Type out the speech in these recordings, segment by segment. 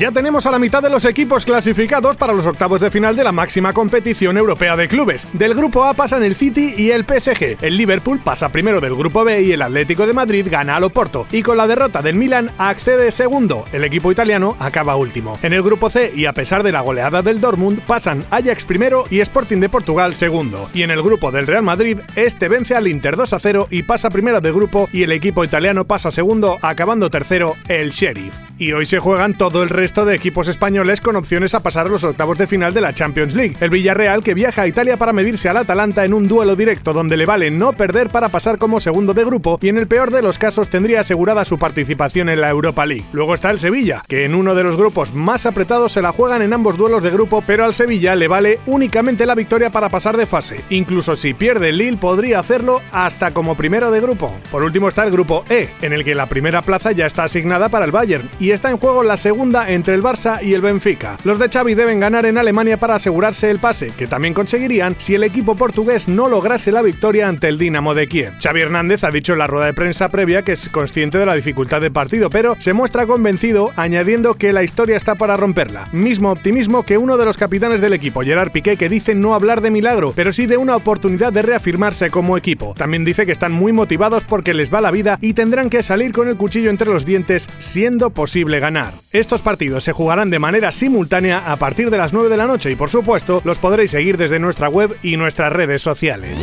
Ya tenemos a la mitad de los equipos clasificados para los octavos de final de la máxima competición europea de clubes. Del grupo A pasan el City y el PSG. El Liverpool pasa primero del grupo B y el Atlético de Madrid gana al Oporto. Y con la derrota del Milan accede segundo. El equipo italiano acaba último. En el grupo C y a pesar de la goleada del Dortmund pasan Ajax primero y Sporting de Portugal segundo. Y en el grupo del Real Madrid este vence al Inter 2 a 0 y pasa primero de grupo y el equipo italiano pasa segundo acabando tercero el Sheriff. Y hoy se juegan todo el resto de equipos españoles con opciones a pasar a los octavos de final de la Champions League. El Villarreal que viaja a Italia para medirse al Atalanta en un duelo directo donde le vale no perder para pasar como segundo de grupo y en el peor de los casos tendría asegurada su participación en la Europa League. Luego está el Sevilla, que en uno de los grupos más apretados se la juegan en ambos duelos de grupo, pero al Sevilla le vale únicamente la victoria para pasar de fase. Incluso si pierde el Lille podría hacerlo hasta como primero de grupo. Por último está el grupo E, en el que la primera plaza ya está asignada para el Bayern y está en juego la segunda en entre el Barça y el Benfica. Los de Xavi deben ganar en Alemania para asegurarse el pase, que también conseguirían si el equipo portugués no lograse la victoria ante el Dinamo de Kiev. Xavi Hernández ha dicho en la rueda de prensa previa que es consciente de la dificultad del partido, pero se muestra convencido añadiendo que la historia está para romperla. Mismo optimismo que uno de los capitanes del equipo, Gerard Piqué, que dice no hablar de milagro, pero sí de una oportunidad de reafirmarse como equipo. También dice que están muy motivados porque les va la vida y tendrán que salir con el cuchillo entre los dientes siendo posible ganar. Estos partidos se jugarán de manera simultánea a partir de las 9 de la noche y por supuesto los podréis seguir desde nuestra web y nuestras redes sociales.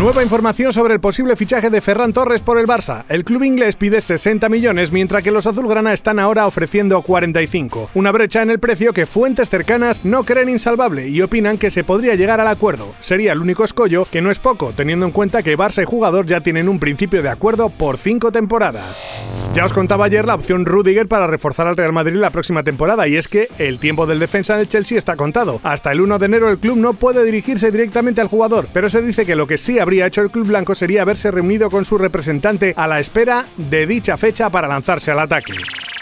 Nueva información sobre el posible fichaje de Ferran Torres por el Barça. El club inglés pide 60 millones, mientras que los azulgrana están ahora ofreciendo 45. Una brecha en el precio que fuentes cercanas no creen insalvable y opinan que se podría llegar al acuerdo. Sería el único escollo, que no es poco, teniendo en cuenta que Barça y jugador ya tienen un principio de acuerdo por 5 temporadas. Ya os contaba ayer la opción Rudiger para reforzar al Real Madrid la próxima temporada y es que el tiempo del defensa en el Chelsea está contado. Hasta el 1 de enero el club no puede dirigirse directamente al jugador, pero se dice que lo que sí habría hecho el club blanco sería haberse reunido con su representante a la espera de dicha fecha para lanzarse al ataque.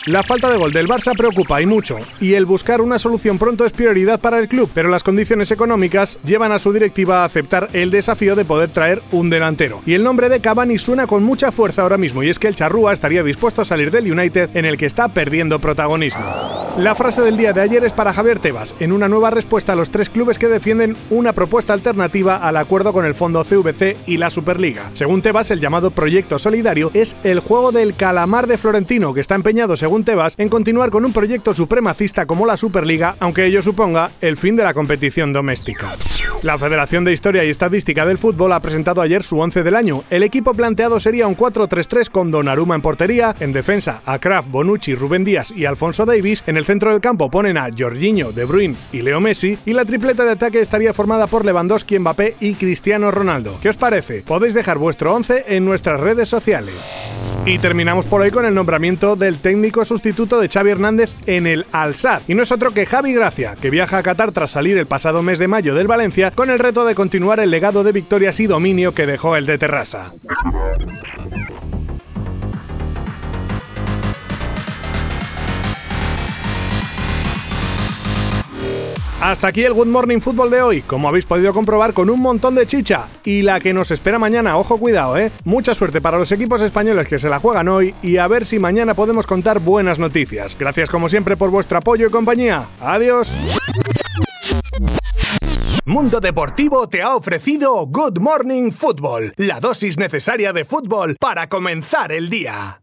La falta de gol del Barça preocupa y mucho, y el buscar una solución pronto es prioridad para el club, pero las condiciones económicas llevan a su directiva a aceptar el desafío de poder traer un delantero. Y el nombre de Cavani suena con mucha fuerza ahora mismo, y es que el charrúa estaría dispuesto a salir del United en el que está perdiendo protagonismo. La frase del día de ayer es para Javier Tebas, en una nueva respuesta a los tres clubes que defienden una propuesta alternativa al acuerdo con el fondo CVC y la Superliga. Según Tebas, el llamado proyecto solidario es el juego del calamar de Florentino, que está empeñado, según Tebas en continuar con un proyecto supremacista como la Superliga, aunque ello suponga el fin de la competición doméstica. La Federación de Historia y Estadística del Fútbol ha presentado ayer su 11 del año. El equipo planteado sería un 4-3-3 con Donnarumma en portería, en defensa a Kraft, Bonucci, Rubén Díaz y Alfonso Davis, en el centro del campo ponen a Jorginho, De Bruyne y Leo Messi, y la tripleta de ataque estaría formada por Lewandowski, Mbappé y Cristiano Ronaldo. ¿Qué os parece? Podéis dejar vuestro 11 en nuestras redes sociales. Y terminamos por hoy con el nombramiento del técnico sustituto de Xavi Hernández en el Al-Sad. Y no es otro que Javi Gracia, que viaja a Qatar tras salir el pasado mes de mayo del Valencia con el reto de continuar el legado de victorias y dominio que dejó el de Terrassa. Hasta aquí el Good Morning Football de hoy, como habéis podido comprobar con un montón de chicha. Y la que nos espera mañana, ojo cuidado, ¿eh? Mucha suerte para los equipos españoles que se la juegan hoy y a ver si mañana podemos contar buenas noticias. Gracias como siempre por vuestro apoyo y compañía. Adiós. Mundo Deportivo te ha ofrecido Good Morning Football, la dosis necesaria de fútbol para comenzar el día.